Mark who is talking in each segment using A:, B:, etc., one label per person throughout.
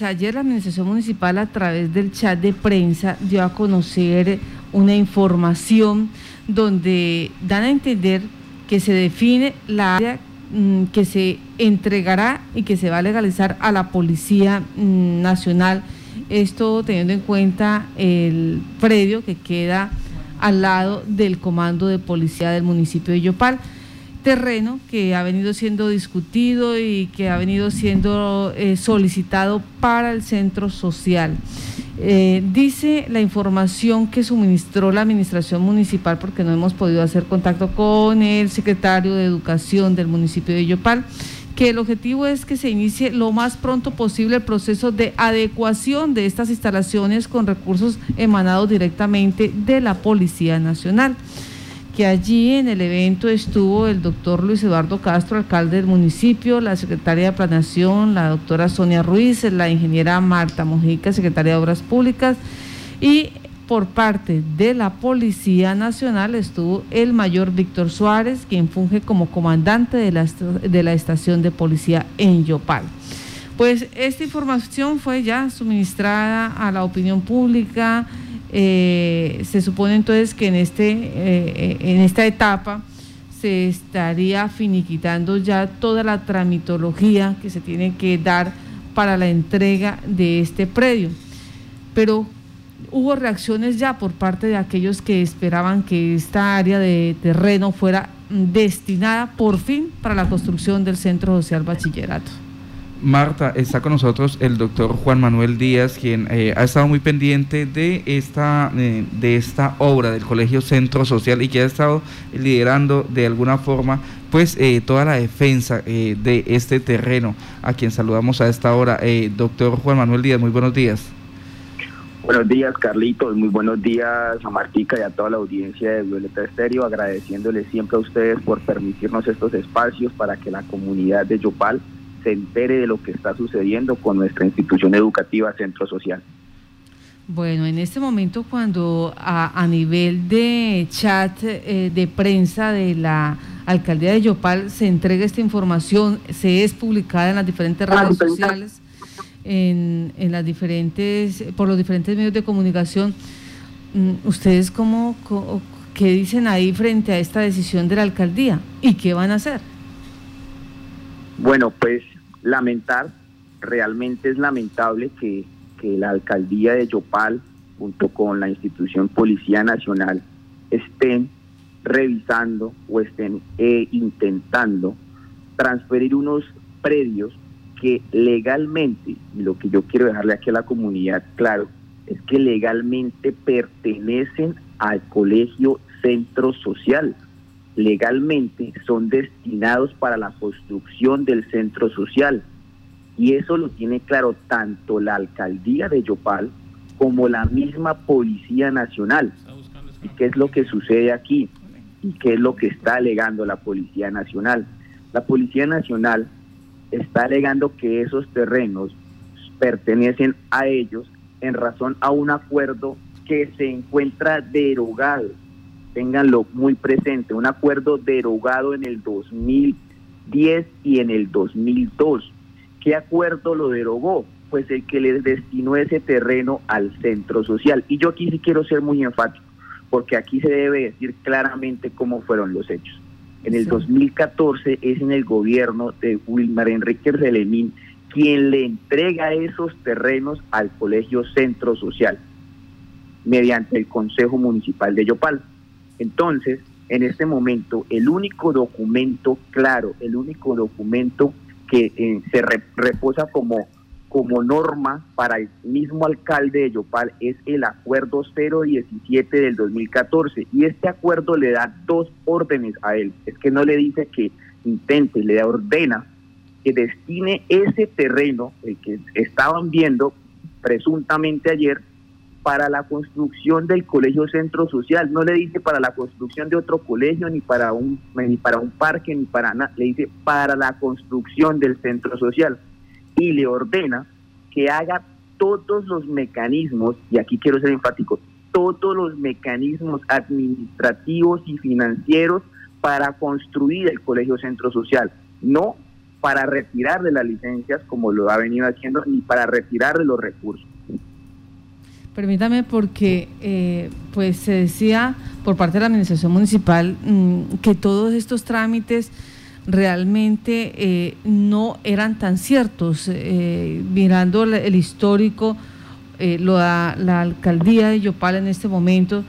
A: Pues ayer la administración municipal a través del chat de prensa dio a conocer una información donde dan a entender que se define la área mm, que se entregará y que se va a legalizar a la Policía mm, Nacional. Esto teniendo en cuenta el predio que queda al lado del Comando de Policía del municipio de Yopal terreno que ha venido siendo discutido y que ha venido siendo eh, solicitado para el centro social. Eh, dice la información que suministró la administración municipal, porque no hemos podido hacer contacto con el secretario de Educación del municipio de Yopal, que el objetivo es que se inicie lo más pronto posible el proceso de adecuación de estas instalaciones con recursos emanados directamente de la Policía Nacional allí en el evento estuvo el doctor Luis Eduardo Castro, alcalde del municipio, la secretaria de Planación, la doctora Sonia Ruiz, la ingeniera Marta Mojica, secretaria de Obras Públicas, y por parte de la Policía Nacional estuvo el mayor Víctor Suárez, quien funge como comandante de la, de la estación de policía en Yopal. Pues esta información fue ya suministrada a la opinión pública, eh, se supone entonces que en, este, eh, en esta etapa se estaría finiquitando ya toda la tramitología que se tiene que dar para la entrega de este predio. Pero hubo reacciones ya por parte de aquellos que esperaban que esta área de terreno fuera destinada por fin para la construcción del Centro Social Bachillerato.
B: Marta, está con nosotros el doctor Juan Manuel Díaz, quien eh, ha estado muy pendiente de esta, eh, de esta obra del Colegio Centro Social y que ha estado liderando de alguna forma pues eh, toda la defensa de este terreno, a quien saludamos a esta hora. doctor Juan Manuel Díaz, muy buenos días.
C: Buenos días, Carlitos. Muy buenos días a Martica y a toda la audiencia de Violeta Estéreo, agradeciéndole siempre a ustedes por permitirnos estos espacios para que la comunidad de Yopal se entere de lo que está sucediendo con nuestra institución educativa Centro Social.
A: Bueno, en este momento cuando a, nivel de chat eh, de prensa de la alcaldía de Yopal se entrega esta información, se es publicada en las diferentes redes sociales, en, en las diferentes, por los diferentes medios de comunicación, mm, ¿ustedes cómo, qué dicen ahí frente a esta decisión de la alcaldía y qué van a hacer?
C: Bueno, pues lamentar, realmente es lamentable que, la alcaldía de Yopal, junto con la institución Policía Nacional, estén revisando o estén eh, intentando transferir unos predios que legalmente, y lo que yo quiero dejarle aquí a la comunidad claro, es que legalmente pertenecen al colegio centro social legalmente son destinados para la construcción del centro social. Y eso lo tiene claro tanto la alcaldía de Yopal como la misma Policía Nacional. ¿Y qué es lo que sucede aquí? ¿Y qué es lo que está alegando la Policía Nacional? La Policía Nacional está alegando que esos terrenos pertenecen a ellos en razón a un acuerdo que se encuentra derogado ténganlo muy presente, un acuerdo derogado en el 2010 y en el 2002. ¿Qué acuerdo lo derogó? Pues el que le destinó ese terreno al centro social. Y yo aquí sí quiero ser muy enfático, porque aquí se debe decir claramente cómo fueron los hechos. En el 2014 es en el gobierno de Wilmar Enrique Relemín quien le entrega esos terrenos al Colegio Centro Social mediante el Consejo Municipal de Yopal. Entonces, en este momento, el único documento claro, el único documento que eh, se reposa como, como norma para el mismo alcalde de Yopal es el acuerdo 017 del 2014. Y este acuerdo le da dos órdenes a él. Es que no le dice que intente, le ordena que destine ese terreno, el que estaban viendo presuntamente ayer, para la construcción del colegio centro social, no le dice para la construcción de otro colegio, ni para un, ni para un parque, ni para nada, le dice para la construcción del centro social. Y le ordena que haga todos los mecanismos, y aquí quiero ser enfático, todos los mecanismos administrativos y financieros para construir el colegio centro social. No para retirarle las licencias como lo ha venido haciendo ni para retirarle los recursos.
A: Permítame porque eh, pues se decía por parte de la administración municipal mm, que todos estos trámites realmente eh, no eran tan ciertos. Eh, mirando el histórico, lo da la alcaldía de Yopal en este momento,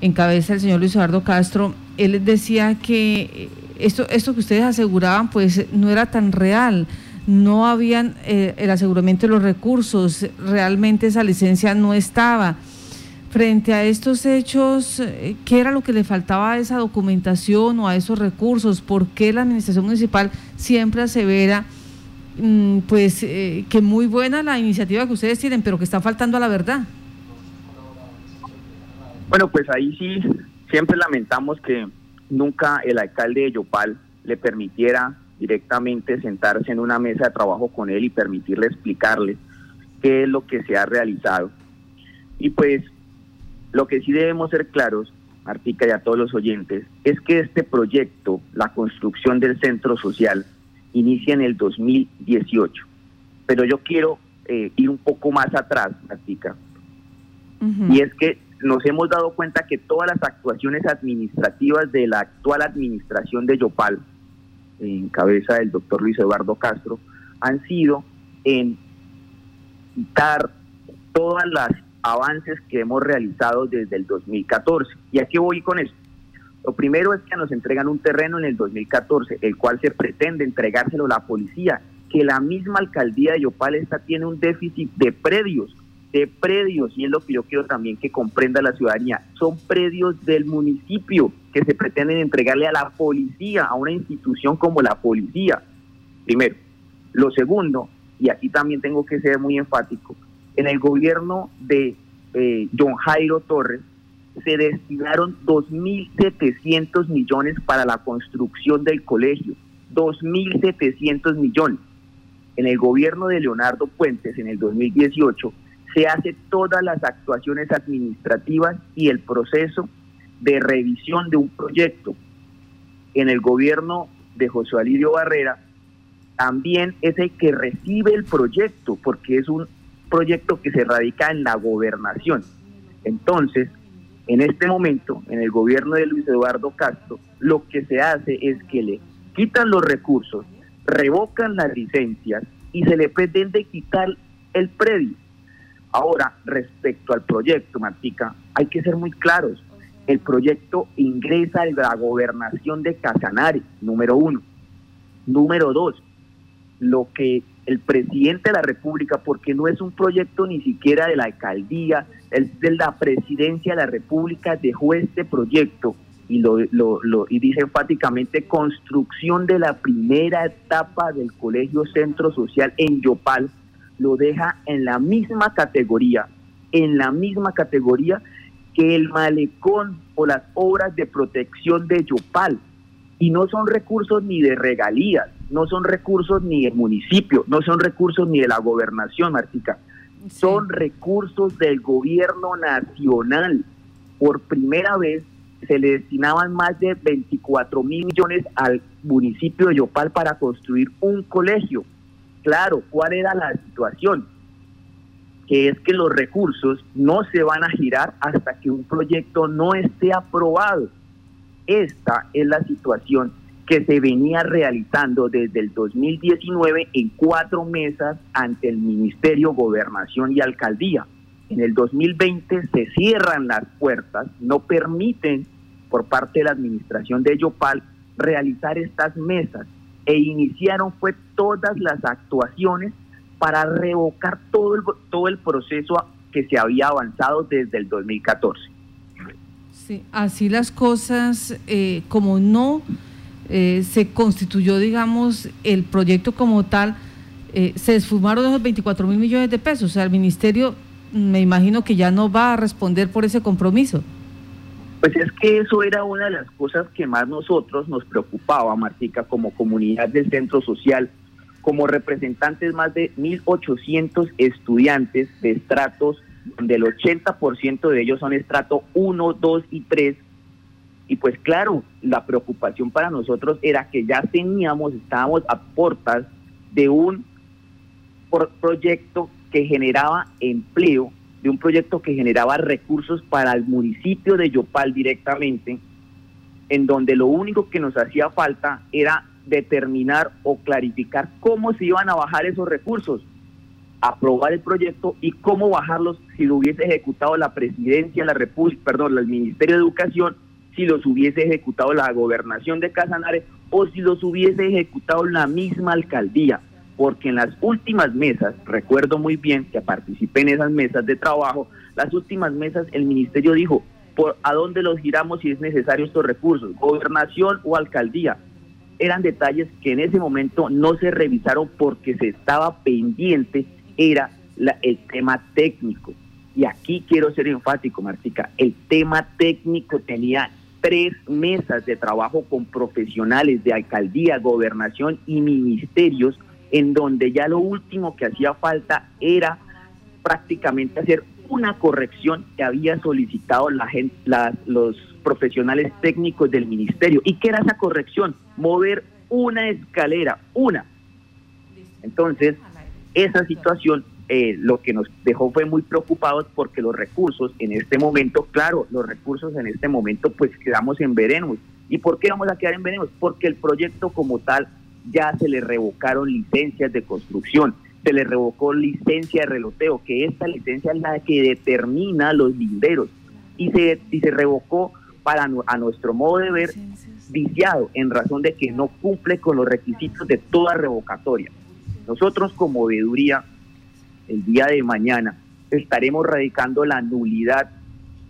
A: en cabeza del señor Luis Eduardo Castro, él decía que esto, esto que ustedes aseguraban pues no era tan real no habían eh, el aseguramiento de los recursos, realmente esa licencia no estaba. Frente a estos hechos, eh, ¿qué era lo que le faltaba a esa documentación o a esos recursos? ¿Por qué la administración municipal siempre asevera mm, pues eh, que muy buena la iniciativa que ustedes tienen, pero que está faltando a la verdad?
C: Bueno, pues ahí sí, siempre lamentamos que nunca el alcalde de Yopal le permitiera directamente sentarse en una mesa de trabajo con él y permitirle explicarle qué es lo que se ha realizado. Y pues lo que sí debemos ser claros, Martica y a todos los oyentes, es que este proyecto, la construcción del centro social, inicia en el 2018. Pero yo quiero eh, ir un poco más atrás, Martica. Y es que nos hemos dado cuenta que todas las actuaciones administrativas de la actual administración de Yopal en cabeza del doctor Luis Eduardo Castro, han sido en quitar todas las avances que hemos realizado desde el 2014. ¿Y aquí voy con esto? Lo primero es que nos entregan un terreno en el 2014, el cual se pretende entregárselo a la policía, que la misma alcaldía de Yopal esta tiene un déficit de predios de predios, y es lo que yo quiero también que comprenda la ciudadanía, son predios del municipio que se pretenden entregarle a la policía, a una institución como la policía. Primero. Lo segundo, y aquí también tengo que ser muy enfático, en el gobierno de eh, John Jairo Torres se destinaron 2.700 millones para la construcción del colegio, 2.700 millones. En el gobierno de Leonardo Puentes, en el 2018, se hace todas las actuaciones administrativas y el proceso de revisión de un proyecto. En el gobierno de José Alirio Barrera también es el que recibe el proyecto, porque es un proyecto que se radica en la gobernación. Entonces, en este momento, en el gobierno de Luis Eduardo Castro, lo que se hace es que le quitan los recursos, revocan las licencias y se le pretende quitar el predio. Ahora, respecto al proyecto, Martica, hay que ser muy claros. El proyecto ingresa en la gobernación de Casanare, número uno. Número dos, lo que el presidente de la República, porque no es un proyecto ni siquiera de la alcaldía, es de la presidencia de la República, dejó este proyecto y, lo, lo, y dice enfáticamente construcción de la primera etapa del Colegio Centro Social en Yopal, lo deja en la misma categoría, en la misma categoría que el malecón o las obras de protección de Yopal. Y no son recursos ni de regalías, no son recursos ni del municipio, no son recursos ni de la gobernación, Martica. Son recursos del gobierno nacional. Por primera vez se le destinaban más de 24 mil millones al municipio de Yopal para construir un colegio. Claro, ¿cuál era la situación? Que es que los recursos no se van a girar hasta que un proyecto no esté aprobado. Esta es la situación que se venía realizando desde el 2019 en cuatro mesas ante el Ministerio Gobernación y Alcaldía. En el 2020 se cierran las puertas, no permiten por parte de la administración de Yopal realizar estas mesas e iniciaron fue todas las actuaciones para revocar todo el, todo el proceso que se había avanzado desde el 2014.
A: Sí, así las cosas, eh, como no eh, se constituyó, digamos, el proyecto como tal, eh, se esfumaron esos 24 mil millones de pesos. O sea, el ministerio me imagino que ya no va a responder por ese compromiso.
C: Pues es que eso era una de las cosas que más nosotros nos preocupaba, Martica, como comunidad del centro social, como representantes más de 1.800 estudiantes de estratos, donde el 80% de ellos son estrato 1, 2 y 3. Y pues claro, la preocupación para nosotros era que ya teníamos, estábamos a puertas de un proyecto que generaba empleo, de un proyecto que generaba recursos para el municipio de Yopal directamente, en donde lo único que nos hacía falta era determinar o clarificar cómo se iban a bajar esos recursos, aprobar el proyecto y cómo bajarlos si lo hubiese ejecutado la presidencia, la república, perdón, el Ministerio de Educación, si los hubiese ejecutado la gobernación de Casanare o si los hubiese ejecutado la misma alcaldía porque en las últimas mesas, recuerdo muy bien que participé en esas mesas de trabajo, las últimas mesas el ministerio dijo, ¿por a dónde los giramos si es necesario estos recursos? ¿Gobernación o alcaldía? Eran detalles que en ese momento no se revisaron porque se estaba pendiente, era el tema técnico. Y aquí quiero ser enfático, Martica, el tema técnico tenía tres mesas de trabajo con profesionales de alcaldía, gobernación y ministerios en donde ya lo último que hacía falta era prácticamente hacer una corrección que había solicitado la gente, los profesionales técnicos del ministerio. ¿Y qué era esa corrección? Mover una escalera, una. Entonces, esa situación eh, lo que nos dejó fue muy preocupados porque los recursos en este momento, claro, los recursos en este momento pues quedamos en veremos. ¿Y por qué vamos a quedar en veremos? Porque el proyecto como tal ya se le revocaron licencias de construcción, se le revocó licencia de reloteo, que esta licencia es la que determina los linderos, y se, y se revocó para a nuestro modo de ver viciado en razón de que no cumple con los requisitos de toda revocatoria. Nosotros como veeduría, el día de mañana, estaremos radicando la nulidad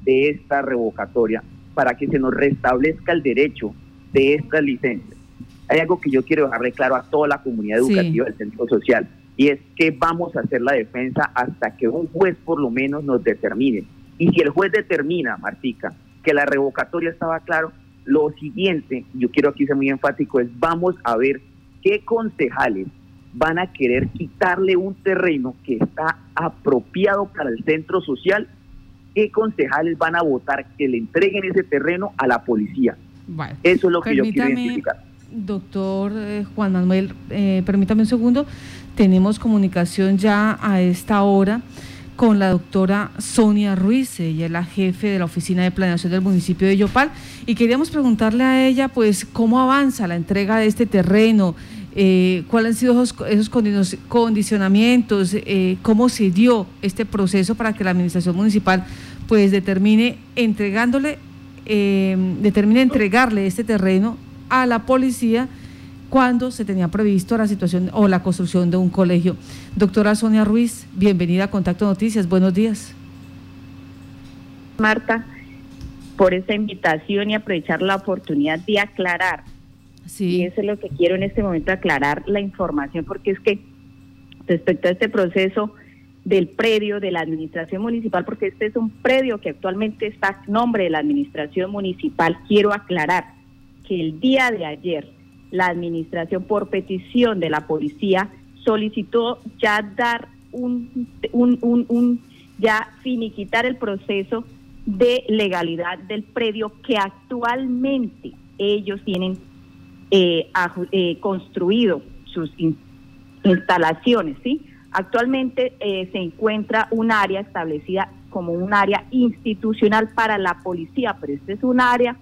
C: de esta revocatoria para que se nos restablezca el derecho de estas licencias hay algo que yo quiero dejarle claro a toda la comunidad educativa del centro social y es que vamos a hacer la defensa hasta que un juez por lo menos nos determine. Y si el juez determina, Martica, que la revocatoria estaba claro, lo siguiente, yo quiero aquí ser muy enfático, es vamos a ver qué concejales van a querer quitarle un terreno que está apropiado para el centro social, qué concejales van a votar que le entreguen ese terreno a la policía. Eso es lo que yo quiero identificar
A: doctor eh, Juan Manuel, eh, permítame un segundo, tenemos comunicación ya a esta hora con la doctora Sonia Ruiz, ella es la jefe de la Oficina de Planeación del municipio de Yopal, y queríamos preguntarle a ella, pues, cómo avanza la entrega de este terreno, eh, cuáles han sido esos, condicionamientos, cómo se dio este proceso para que la administración municipal, pues, determine entregándole, determine entregarle este terreno a la policía cuando se tenía previsto la situación o la construcción de un colegio. Doctora Sonia Ruiz, bienvenida a Contacto Noticias. Buenos días.
D: Marta, por esta invitación y aprovechar la oportunidad de aclarar. Sí. Y eso es lo que quiero en este momento, aclarar la información, porque es que respecto a este proceso del predio de la administración municipal, porque este es un predio que actualmente está a nombre de la administración municipal, quiero aclarar que el día de ayer la administración por petición de la policía solicitó ya dar un, un, un, ya finiquitar el proceso de legalidad del predio que actualmente ellos tienen eh, eh, construido sus instalaciones, ¿sí? Actualmente eh, se encuentra un área establecida como un área institucional para la policía, pero este es un área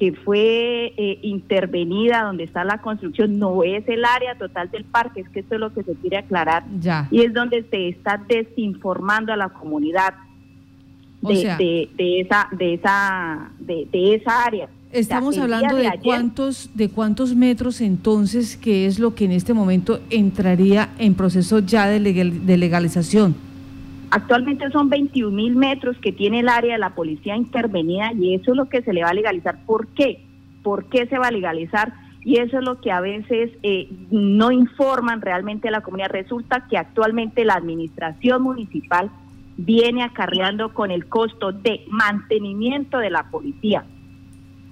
D: que fue eh, intervenida donde está la construcción no es el área total del parque, es que esto es lo que se quiere aclarar y es donde se está desinformando a la comunidad de, de, esa de esa de, esa área.
A: Estamos hablando de, cuántos de cuántos metros entonces, que es lo que en este momento entraría en proceso ya de, de legalización.
D: Actualmente son 21 mil metros que tiene el área de la policía intervenida y eso es lo que se le va a legalizar. ¿Por qué? ¿Por qué se va a legalizar? Y eso es lo que a veces eh, no informan realmente a la comunidad. Resulta que actualmente la administración municipal viene acarreando con el costo de mantenimiento de la policía,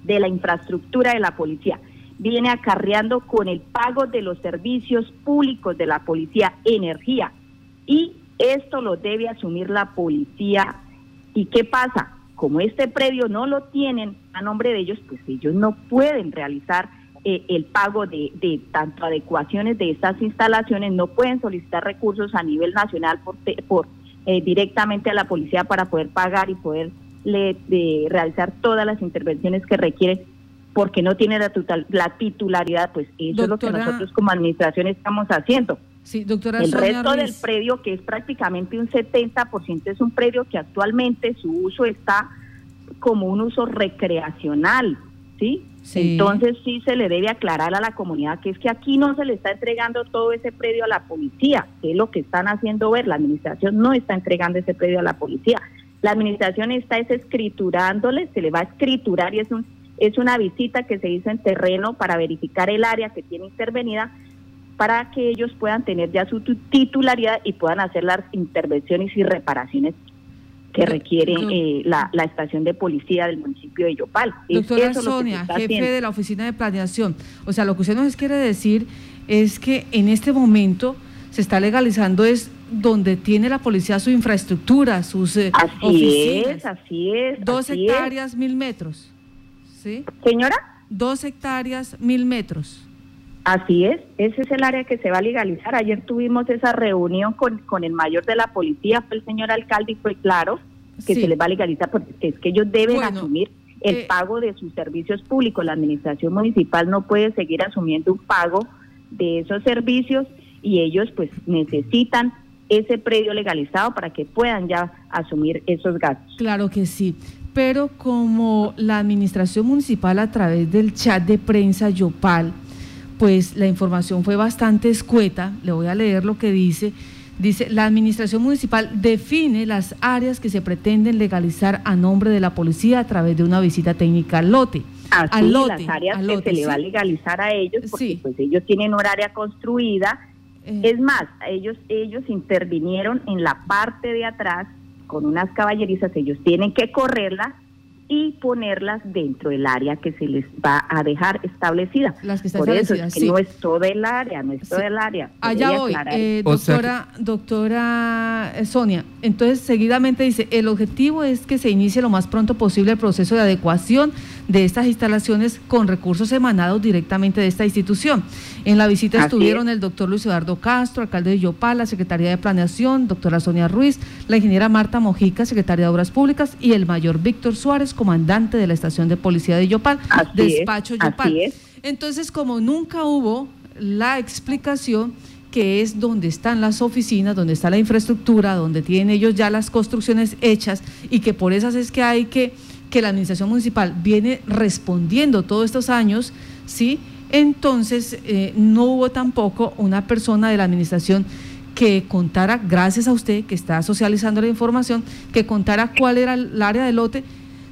D: de la infraestructura de la policía, viene acarreando con el pago de los servicios públicos de la policía, energía y esto lo debe asumir la policía. ¿Y qué pasa? Como este predio no lo tienen a nombre de ellos, pues ellos no pueden realizar eh, el pago de, de, tanto adecuaciones de estas instalaciones, no pueden solicitar recursos a nivel nacional por, por eh, directamente a la policía para poder pagar y poder de realizar todas las intervenciones que requieren porque no tiene la, la titularidad, pues eso es lo que nosotros como administración estamos haciendo.
A: Sí, doctora
D: El resto del predio, que es prácticamente un 70%, es un predio que actualmente su uso está como un uso recreacional, ¿sí? Entonces sí se le debe aclarar a la comunidad que es que aquí no se le está entregando todo ese predio a la policía, que es lo que están haciendo ver, la administración no está entregando ese predio a la policía. La administración está es escriturándole, se le va a escriturar y es un es una visita que se hizo en terreno para verificar el área que tiene intervenida para que ellos puedan tener ya su titularidad y puedan hacer las intervenciones y reparaciones que requiere eh, la, estación de policía del municipio de Yopal.
A: Doctora Sonia, jefe de la oficina de planeación, o sea, lo que usted nos quiere decir es que en este momento se está legalizando es donde tiene la policía su infraestructura, sus
D: eh, así Es, así es.
A: Dos hectáreas, mil metros. ¿Sí?
D: Señora.
A: Dos hectáreas, mil metros.
D: Así es, ese es el área que se va a legalizar. Ayer tuvimos esa reunión con, con el mayor de la policía, fue el señor alcalde, y fue claro que se les va a legalizar porque es que ellos deben asumir el eh, pago de sus servicios públicos. La administración municipal no puede seguir asumiendo un pago de esos servicios y ellos pues necesitan ese predio legalizado para que puedan ya asumir esos gastos.
A: Claro que sí pero como la administración municipal a través del chat de prensa Yopal, pues la información fue bastante escueta, le voy a leer lo que dice. Dice, la administración municipal define las áreas que se pretenden legalizar a nombre de la policía a través de una visita técnica al lote.
D: Así, al lote, las áreas que se le va a legalizar a ellos, porque pues ellos tienen un área construida. Eh. Es más, ellos, ellos intervinieron en la parte de atrás con unas caballerizas, ellos tienen que correrlas y ponerlas dentro del área que se les va a dejar establecida.
A: Las que
D: Por eso es que no es todo el área, no es todo el área.
A: Allá voy, eh, doctora, doctora eh, Sonia. Entonces, seguidamente dice, el objetivo es que se inicie lo más pronto posible el proceso de adecuación de estas instalaciones con recursos emanados directamente de esta institución. En la visita estuvieron el doctor Luis Eduardo Castro, alcalde de Yopal, la Secretaría de Planeación, doctora Sonia Ruiz, la ingeniera Marta Mojica, secretaria de Obras Públicas, y el mayor Víctor Suárez, comandante de la estación de policía de Yopal, despacho Yopal. Entonces, como nunca hubo la explicación que es donde están las oficinas, donde está la infraestructura, donde tienen ellos ya las construcciones hechas y que por esas es que hay que que la administración municipal viene respondiendo todos estos años, ¿sí? Entonces, eh, no hubo tampoco una persona de la administración que contara, gracias a usted que está socializando la información, que contara cuál era el área del lote.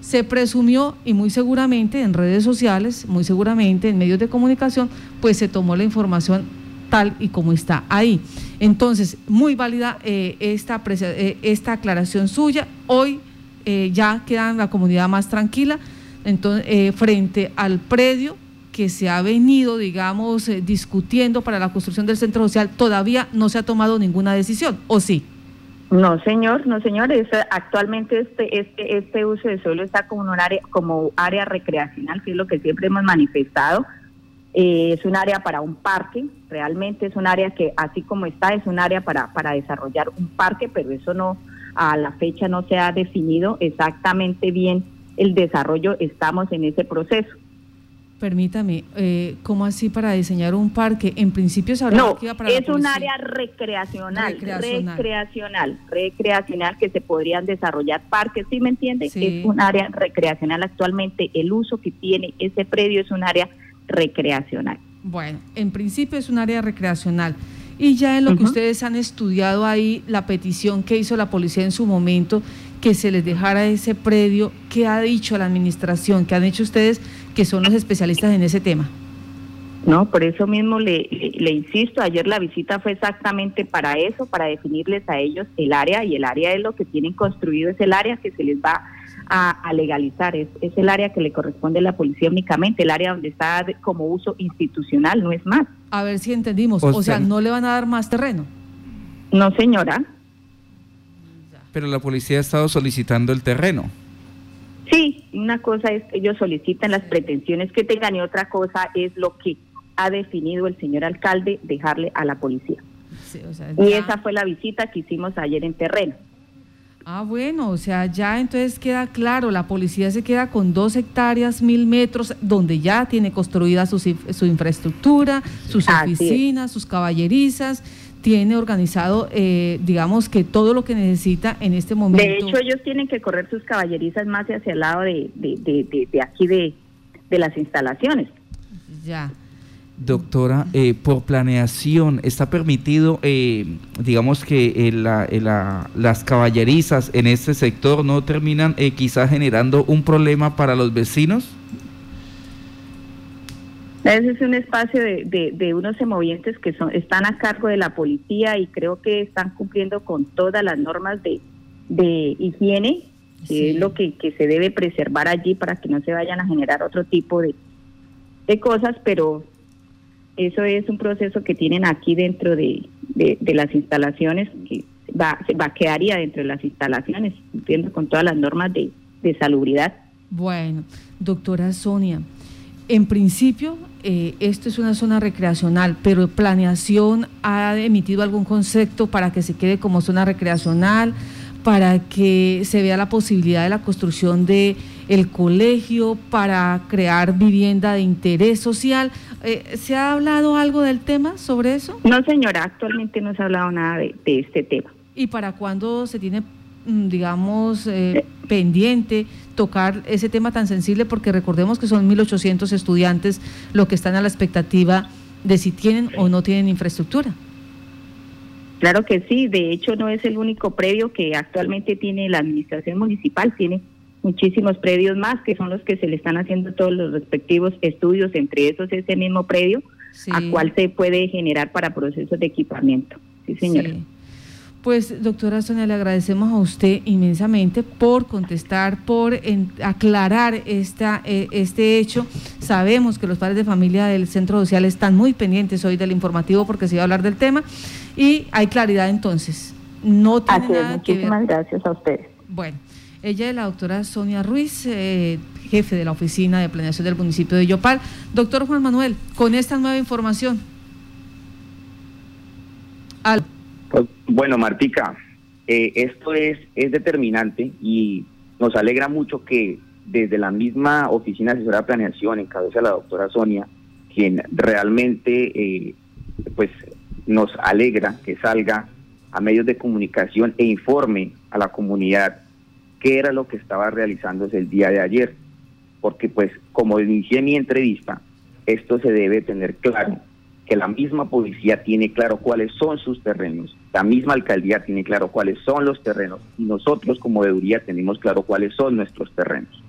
A: Se presumió y muy seguramente en redes sociales, muy seguramente en medios de comunicación, pues se tomó la información tal y como está ahí. Entonces, muy válida eh, esta, eh, esta aclaración suya. Hoy eh, ya queda la comunidad más tranquila entonces, frente al predio que se ha venido, digamos, discutiendo para la construcción del centro social, todavía no se ha tomado ninguna decisión, ¿o sí?
D: No, señor, no, señor. actualmente este, este, este uso de suelo está como un área, como área recreacional, que es lo que siempre hemos manifestado. es un área para un parque, realmente es un área que, así como está, es un área para, para desarrollar un parque, pero eso no, a la fecha no se ha definido exactamente bien el desarrollo, estamos en ese proceso.
A: Permítame, eh, ¿cómo así para diseñar un parque? En principio se hablaba
D: no, para es un área recreacional, recreacional, recreacional, que se podrían desarrollar parques, ¿sí me entiende? Es un área recreacional actualmente, el uso que tiene ese predio es un área recreacional.
A: Bueno, en principio es un área recreacional. Y ya en lo que ustedes han estudiado ahí, la petición que hizo la policía en su momento, que se les dejara ese predio, ¿qué ha dicho la administración? ¿Qué han hecho ustedes que son los especialistas en ese tema?
D: No, por eso mismo le, le, insisto, ayer la visita fue exactamente para eso, para definirles a ellos el área y el área de lo que tienen construido es el área que se les va a, legalizar, es, es, el área que le corresponde a la policía únicamente, el área donde está como uso institucional, no es más.
A: A ver si entendimos, o, sea, ¿no le van a dar más terreno?
D: No, señora.
B: Pero la policía ha estado solicitando el terreno.
D: Una cosa es que ellos solicitan las pretensiones que tengan y otra cosa es lo que ha definido el señor alcalde dejarle a la policía. Y esa fue la visita que hicimos ayer en terreno.
A: Ah, bueno, o sea, ya entonces queda claro, la policía se queda con dos hectáreas, mil metros, donde ya tiene construida su, su infraestructura, sus oficinas, sus caballerizas, tiene organizado, eh, digamos, que todo lo que necesita en este momento.
D: De hecho, ellos tienen que correr sus caballerizas más hacia el lado de, de, de aquí de, las instalaciones.
B: Ya. Doctora, eh, por planeación, ¿está permitido, eh, digamos que las caballerizas en este sector no terminan quizás generando un problema para los vecinos?
D: Ese es un espacio de, de, unos semovientes que son, están a cargo de la policía y creo que están cumpliendo con todas las normas de, higiene, que es lo que, se debe preservar allí para que no se vayan a generar otro tipo de, cosas, pero eso es un proceso que tienen aquí dentro de, las instalaciones, que va, va quedaría dentro de las instalaciones, cumpliendo con todas las normas de, de salubridad.
A: Bueno, doctora Sonia, en principio, eh, esto es una zona recreacional, pero planeación ha emitido algún concepto para que se quede como zona recreacional, para que se vea la posibilidad de la construcción de el colegio, para crear vivienda de interés social. Eh, ¿Se ha hablado algo del tema sobre eso?
D: No, señora, actualmente no se ha hablado nada de, de este tema.
A: ¿Y para cuándo se tiene digamos, eh, pendiente tocar ese tema tan sensible porque recordemos que son 1.800 estudiantes lo que están a la expectativa de si tienen o no tienen infraestructura.
D: Claro que sí, de hecho no es el único predio que actualmente tiene la administración municipal, tiene muchísimos predios más que son los que se le están haciendo todos los respectivos estudios, entre esos ese mismo predio, a cual se puede generar para procesos de equipamiento. Sí, señora.
A: Pues, doctora Sonia, le agradecemos a usted inmensamente por contestar, por aclarar esta, eh, este hecho. Sabemos que los padres de familia del Centro Social están muy pendientes hoy del informativo porque se iba a hablar del tema y hay claridad entonces. No tiene nada
D: muchísimas gracias a ustedes.
A: Bueno, ella es la doctora Sonia Ruiz, eh, jefe de la Oficina de Planeación del municipio de Yopal. Doctor Juan Manuel, con esta nueva información.
C: Al bueno, Martica, eh, esto es, es determinante y nos alegra mucho que desde la misma Oficina Asesora de Planeación, en cabeza de la doctora Sonia, quien realmente eh, pues nos alegra que salga a medios de comunicación e informe a la comunidad qué era lo que estaba realizándose el día de ayer. Porque pues como inicié mi entrevista, esto se debe tener claro que la misma policía tiene claro cuáles son sus terrenos, la misma alcaldía tiene claro cuáles son los terrenos y nosotros como veeduría tenemos claro cuáles son nuestros terrenos.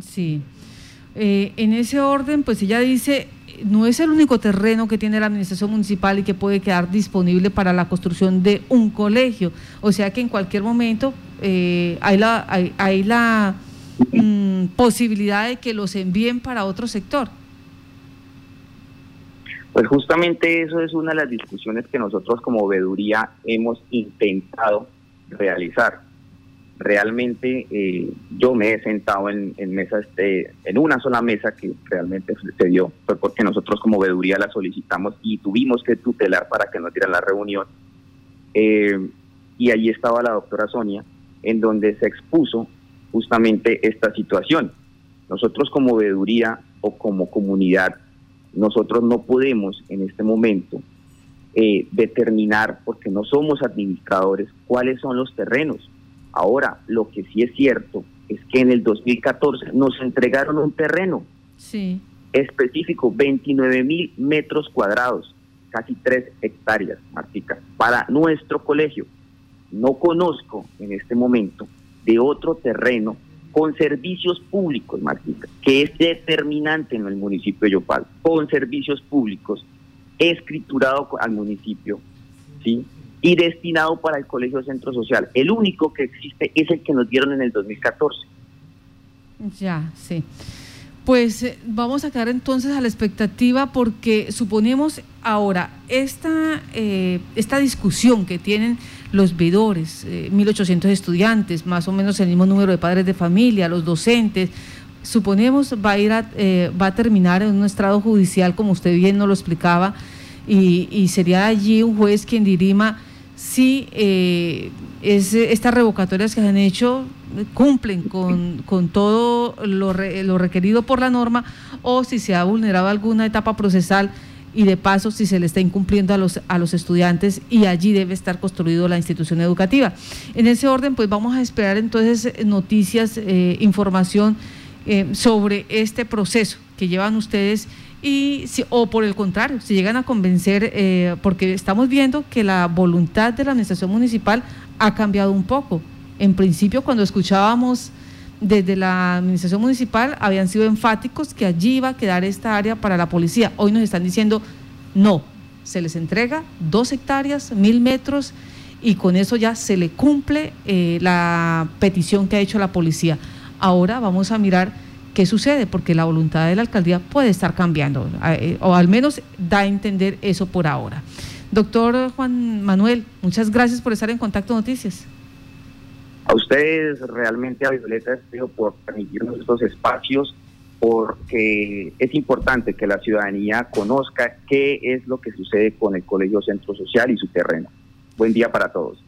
A: Sí. Eh, en ese orden, pues ella dice, no es el único terreno que tiene la administración municipal y que puede quedar disponible para la construcción de un colegio. O sea que en cualquier momento eh, hay la, hay, la mm, posibilidad de que los envíen para otro sector.
C: Pues justamente eso es una de las discusiones que nosotros como veeduría hemos intentado realizar. Realmente eh, yo me he sentado en, en mesas, en una sola mesa que realmente sucedió, fue porque nosotros como veeduría la solicitamos y tuvimos que tutelar para que nos dieran la reunión. Eh, y allí estaba la doctora Sonia, en donde se expuso justamente esta situación. Nosotros como veeduría o como comunidad nosotros no podemos en este momento eh, determinar, porque no somos administradores, cuáles son los terrenos. Ahora, lo que sí es cierto es que en el 2014 nos entregaron un terreno sí. específico, 29 mil metros cuadrados, casi 3 hectáreas, Martica, para nuestro colegio. No conozco en este momento de otro terreno con servicios públicos, Martita, que es determinante en el municipio de Yopal, con servicios públicos, escriturado al municipio, ¿sí? Y destinado para el Colegio Centro Social. El único que existe es el que nos dieron en el 2014.
A: Ya, sí. Pues eh, vamos a quedar entonces a la expectativa porque suponemos ahora esta, eh, esta discusión que tienen los veedores, 1.800 estudiantes, más o menos el mismo número de padres de familia, los docentes, suponemos va a ir va a terminar en un estrado judicial como usted bien nos lo explicaba y, sería allí un juez quien dirima si eh, estas revocatorias que se han hecho cumplen con, todo lo, requerido por la norma o si se ha vulnerado alguna etapa procesal y de paso si se le está incumpliendo a los, a los estudiantes y allí debe estar construido la institución educativa. En ese orden, pues vamos a esperar entonces noticias, eh, información eh, sobre este proceso que llevan ustedes y si, o por el contrario, si llegan a convencer, eh, porque estamos viendo que la voluntad de la administración municipal ha cambiado un poco. En principio, cuando escuchábamos desde la administración municipal, habían sido enfáticos que allí iba a quedar esta área para la policía. Hoy nos están diciendo, no, se les entrega dos hectáreas, mil metros, y con eso ya se le cumple eh, la petición que ha hecho la policía. Ahora vamos a mirar qué sucede, porque la voluntad de la alcaldía puede estar cambiando, eh, o al menos da a entender eso por ahora. Doctor Juan Manuel, muchas gracias por estar en Contacto Noticias.
C: A ustedes realmente, a Violeta Espejo, por permitirnos estos espacios, porque es importante que la ciudadanía conozca qué es lo que sucede con el Colegio Centro Social y su terreno. Buen día para todos.